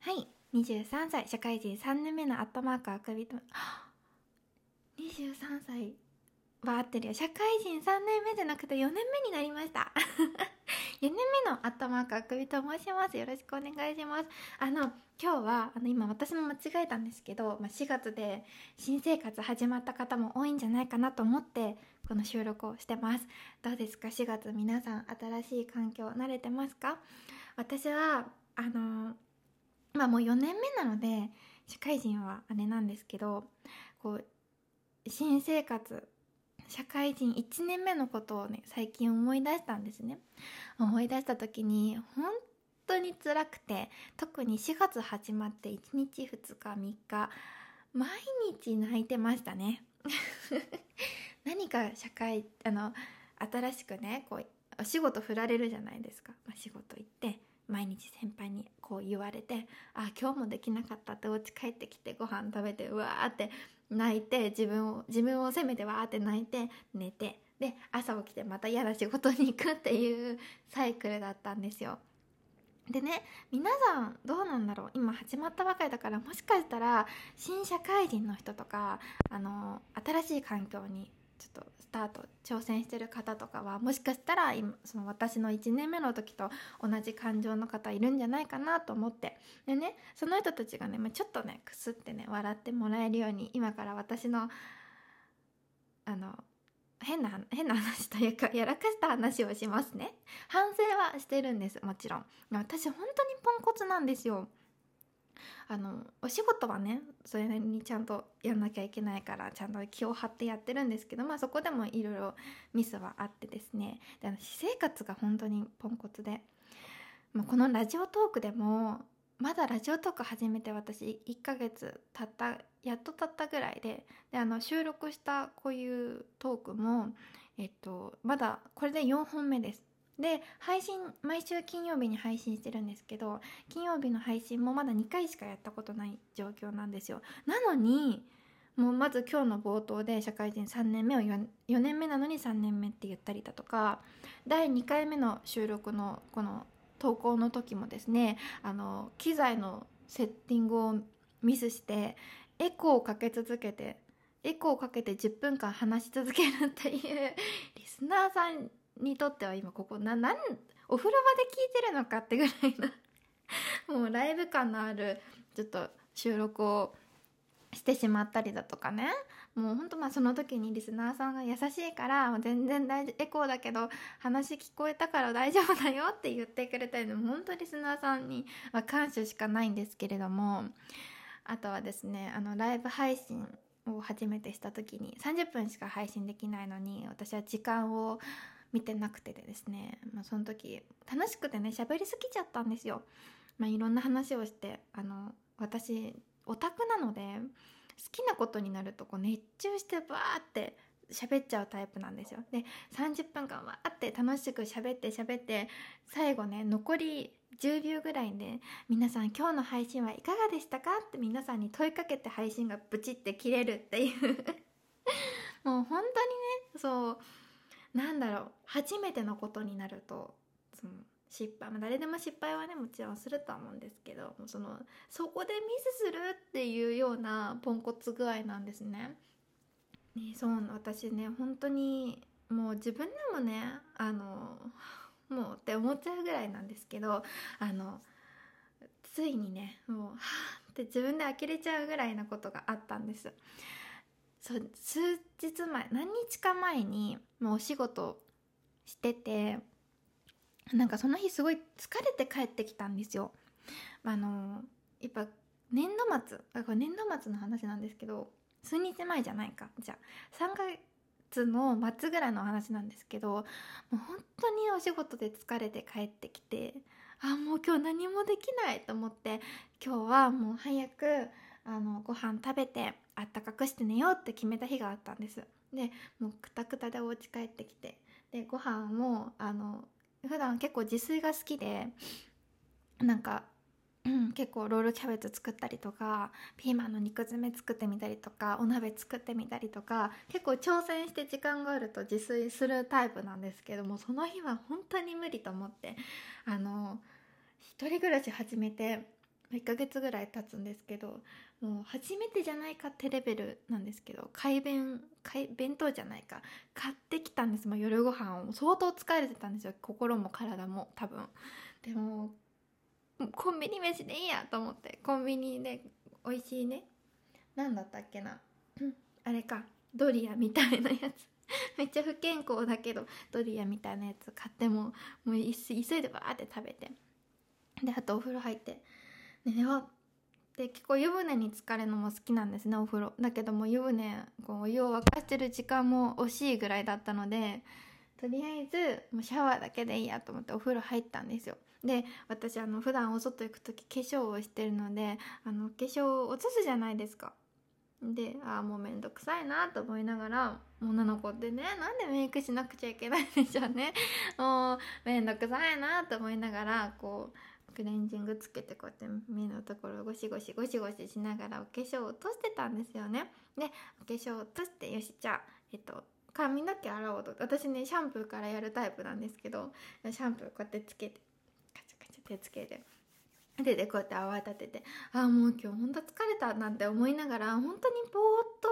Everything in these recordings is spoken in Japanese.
はい。23歳。社会人。3年目のアットマークあくびと。23歳は合ってるよ。社会人。3年目じゃなくて4年目になりました。4年目のアットマークあくびと申します。よろしくお願いします。あの今日はあの今私も間違えたんですけど、まあ、4月で新生活始まった方も多いんじゃないかなと思ってこの収録をしてます。どうですか？4月。皆さん新しい環境慣れてますか？私はあのまあもう4年目なので社会人はあれなんですけどこう新生活社会人1年目のことをね最近思い出したんですね。思い出した時に本当に辛くて特に4月始まって1日2日3日毎日泣いてましたね。何か社会あの新しくねこうお仕事振られるじゃないですか、まあ、仕事行って毎日先輩にこう言われてあ今日もできなかったってお家帰ってきてご飯食べてうわーって泣いて自分を自分を責めてわーって泣いて寝てで朝起きてまた嫌な仕事に行くっていうサイクルだったんですよ。でね皆さんどうなんだろう？今始まったばかりだからもしかしたら新社会人の人とかあの新しい環境にちょっとスタート挑戦してる方とかはもしかしたら今その私の1年目の時と同じ感情の方いるんじゃないかなと思って。でねその人たちがね、まあ、ちょっとねくすってね笑ってもらえるように今から私のあの変な変な話というかやらかした話をしますね。反省はしてるんですもちろん。私本当にポンコツなんですよ。あのお仕事はねそれなりにちゃんとやんなきゃいけないからちゃんと気を張ってやってるんですけどまあそこでもいろいろミスはあってですね。で私生活が本当にポンコツで、まあ、このラジオトークでもまだラジオトーク始めて私1ヶ月たったやっとたったぐらいでであの収録したこういうトークも、えっと、まだこれで4本目です。で配信毎週金曜日に配信してるんですけど金曜日の配信もまだ2回しかやったことない状況なんですよ。なのにもうまず今日の冒頭で社会人3年目を 4, 4年目なのに3年目って言ったりだとか第2回目の収録のこの投稿の時もですねあの機材のセッティングをミスしてエコーをかけ続けてエコーをかけて10分間話し続けるっていうリスナーさんにとっては今ここななんお風呂場で聞いてるのかってぐらいな もうライブ感のあるちょっと収録をしてしまったりだとかね。もうほんとまあその時にリスナーさんが優しいから全然大エコーだけど話聞こえたから大丈夫だよって言ってくれたりでも本当リスナーさんには感謝しかないんですけれどもあとはですねあのライブ配信を初めてした時に30分しか配信できないのに私は時間を見てなくてでですね、まあ、その時楽しくてね喋りすぎちゃったんですよ。まあ、いろんな話をしてあの私オタクなので好きなことになるとこう熱中してバーって喋っちゃうタイプなんですよ。で30分間わーって楽しく喋って喋って最後ね残り10秒ぐらいで「皆さん今日の配信はいかがでしたか?」って皆さんに問いかけて配信がブチって切れるっていう もう本当にねそうなんだろう初めてのことになるとその失敗、まあ、誰でも失敗はねもちろんするとは思うんですけどそのそこでミスするっていうようなポンコツ具合なんですね。ねそう私ね本当にもう自分でもねあのもうって思っちゃうぐらいなんですけどあのついにねもうはあって自分で呆れちゃうぐらいなことがあったんです。そう数日前何日か前にもうお仕事しててなんかその日すごい疲れて帰ってきたんですよ。あのやっぱ年度末だから年度末の話なんですけど数日前じゃないかじゃあ3ヶ月の末ぐらいの話なんですけどもう本当にお仕事で疲れて帰ってきてあもう今日何もできないと思って今日はもう早くあのご飯食べてあったかくして寝ようって決めた日があったんです。でもうくたくたでお家帰ってきて。でご飯もあの普段結構自炊が好きでなんか、うん、結構ロールキャベツ作ったりとかピーマンの肉詰め作ってみたりとかお鍋作ってみたりとか結構挑戦して時間があると自炊するタイプなんですけどもその日は本当に無理と思ってあの一人暮らし始めて1ヶ月ぐらい経つんですけどもう初めてじゃないかってレベルなんですけど海弁弁当じゃないか買ってきたんです。もう夜ご飯を。相当疲れてたんですよ。心も体も多分。でもコンビニ飯でいいやと思って。コンビニで美味しいね。何だったっけな。あれか。ドリアみたいなやつ。めっちゃ不健康だけどドリアみたいなやつ買ってももう急いでバーって食べて。であとお風呂入って。寝ようで結構湯船に浸かるのも好きなんですねお風呂。だけども湯船こうお湯を沸かしてる時間も惜しいぐらいだったのでとりあえずもうシャワーだけでいいやと思ってお風呂入ったんですよ。で私あの普段お外行く時化粧をしてるのであの化粧を落とすじゃないですか。でああもうめんどくさいなと思いながら女の子ってねなんでメイクしなくちゃいけないんでしょうね。もうめんどくさいなと思いながらこうクレンジングつけてこうやって目のところをゴシゴシゴシゴシしながらお化粧を落としてたんですよね。でお化粧を落としてよしじゃあえっと髪の毛洗おうと。私ねシャンプーからやるタイプなんですけどシャンプーこうやってつけてカチャカチャ手つけて。ででこうやって泡立ててああもう今日ほんと疲れたなんて思いながら本当にぼ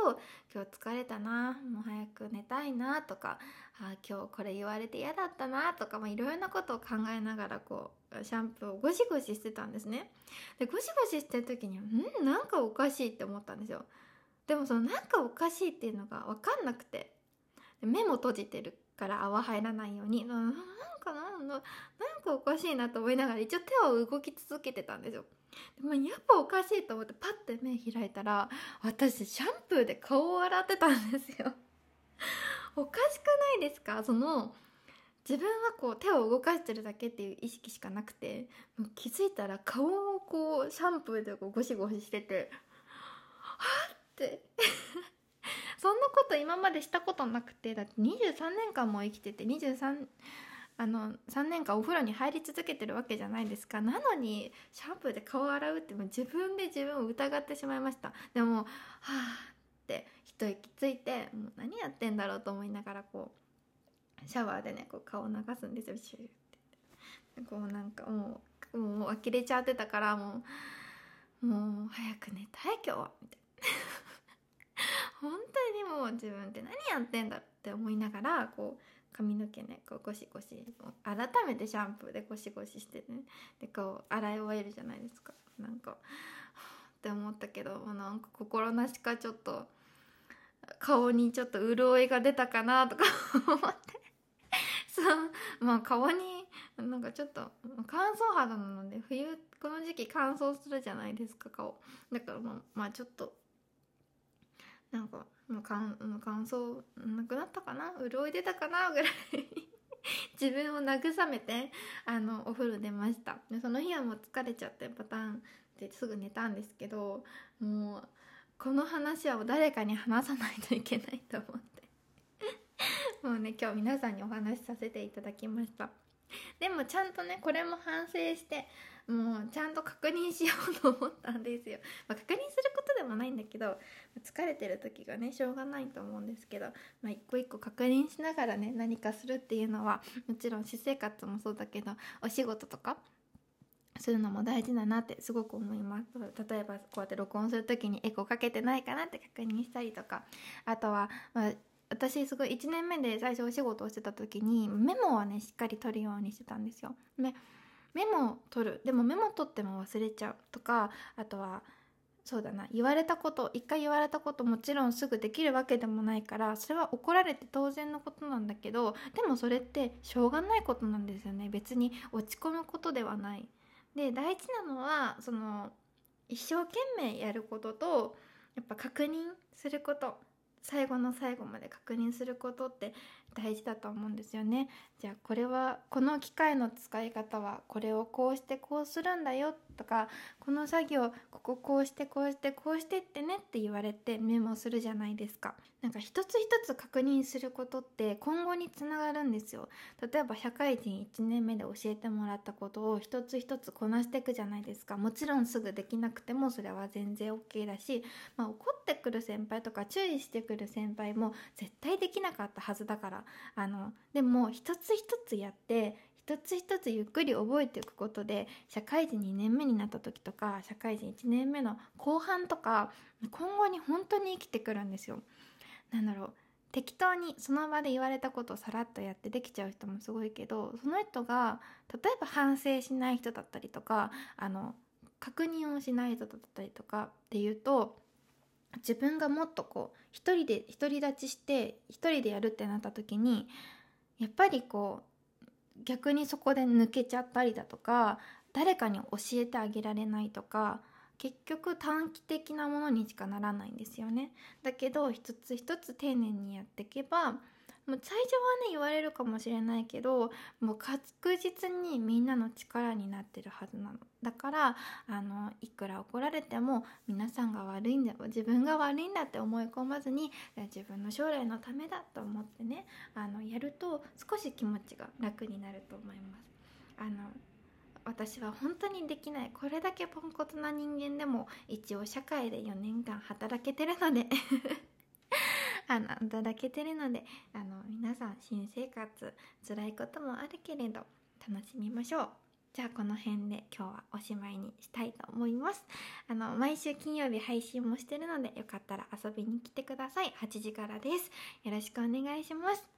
ーっと今日疲れたなもう早く寝たいなとかあ今日これ言われて嫌だったなとかいろいろなことを考えながらこうシャンプーをゴシゴシしてたんですね。でゴシゴシしてる時にうんなんかおかしいって思ったんですよ。でもそのなんかおかしいっていうのが分かんなくて目も閉じてる。から泡入らないようになんかなんなんかおかしいなと思いながら一応手を動き続けてたんですよ。でもやっぱおかしいと思ってパッて目開いたら私シャンプーで顔を洗ってたんですよ。おかしくないですか？その自分はこう手を動かしてるだけっていう意識しかなくてもう気づいたら顔をこうシャンプーでこうゴシゴシしててはっって。そんなこと今までしたことなくてだって23年間も生きてて23あの3年間お風呂に入り続けてるわけじゃないですか。なのにシャンプーで顔洗うってもう自分で自分を疑ってしまいました。でもはあって一息ついてもう何やってんだろうと思いながらこうシャワーでねこう顔を流すんですよ。シューってこうなんかもうもう呆れちゃってたからもうもう早く寝たい今日は。みたいな。本当にもう自分って何やってんだって思いながらこう髪の毛ねこうゴシゴシ改めてシャンプーでゴシゴシしてねでこう洗い終えるじゃないですか。なんかって思ったけどなんか心なしかちょっと顔にちょっと潤いが出たかなとか 思って。そうまあ顔になんかちょっと乾燥肌なので冬この時期乾燥するじゃないですか顔。だからまあ、まあ、ちょっとなんかもう乾乾燥なくなったかな？潤い出たかな？ぐらい。自分を慰めて あのお風呂出ました。でその日はもう疲れちゃってパターンですぐ寝たんですけどもうこの話は誰かに話さないといけないと思って。もうね今日皆さんにお話しさせていただきました。でもちゃんとねこれも反省してもうちゃんと確認しようと思ったんですよ、まあ、確認することでもないんだけど疲れてる時がねしょうがないと思うんですけど、まあ、一個一個確認しながらね何かするっていうのはもちろん私生活もそうだけどお仕事とかするのも大事だなってすごく思います例えばこうやって録音する時にエコかけてないかなって確認したりとかあとは、まあ、私すごい1年目で最初お仕事をしてた時にメモはねしっかり取るようにしてたんですよ。でメモ取る。でもメモ取っても忘れちゃうとかあとはそうだな言われたこと一回言われたこともちろんすぐできるわけでもないからそれは怒られて当然のことなんだけどでもそれってしょうがないことなんですよね。別に落ち込むことではない。で大事なのはその一生懸命やることとやっぱ確認すること。最後の最後まで確認することって大事だと思うんですよね。じゃあこれはこの機械の使い方はこれをこうしてこうするんだよとかこの作業こここうしてこうしてこうしてってねって言われてメモするじゃないですか。なんか一つ一つ確認することって今後につながるんですよ。例えば社会人1年目で教えてもらったことを一つ一つこなしていくじゃないですか。もちろんすぐできなくてもそれは全然 OK だし、まあ、怒ってくる先輩とか注意してくる先輩も絶対できなかったはずだからあのでも一つ一つやって一つ一つゆっくり覚えていくことで社会人2年目になった時とか社会人1年目の後半とか今後に本当に生きてくるんですよ。なんだろう適当にその場で言われたことをさらっとやってできちゃう人もすごいけどその人が例えば反省しない人だったりとかあの確認をしない人だったりとかっていうと自分がもっとこう一人で独り立ちして一人でやるってなった時にやっぱりこう逆にそこで抜けちゃったりだとか誰かに教えてあげられないとか結局短期的なものにしかならないんですよね。だけど一つ一つ丁寧にやっていけばもう最初はね言われるかもしれないけどもう確実にみんなの力になってるはずなの。だからあのいくら怒られても皆さんが悪いんだ自分が悪いんだって思い込まずに自分の将来のためだと思ってねあのやると少し気持ちが楽になると思います。あの私は本当にできないこれだけポンコツな人間でも一応社会で4年間働けてるので。あのいただけてるのであの皆さん新生活辛いこともあるけれど楽しみましょう。じゃあこの辺で今日はおしまいにしたいと思います。あの毎週金曜日配信もしてるのでよかったら遊びに来てください。8時からです。よろしくお願いします。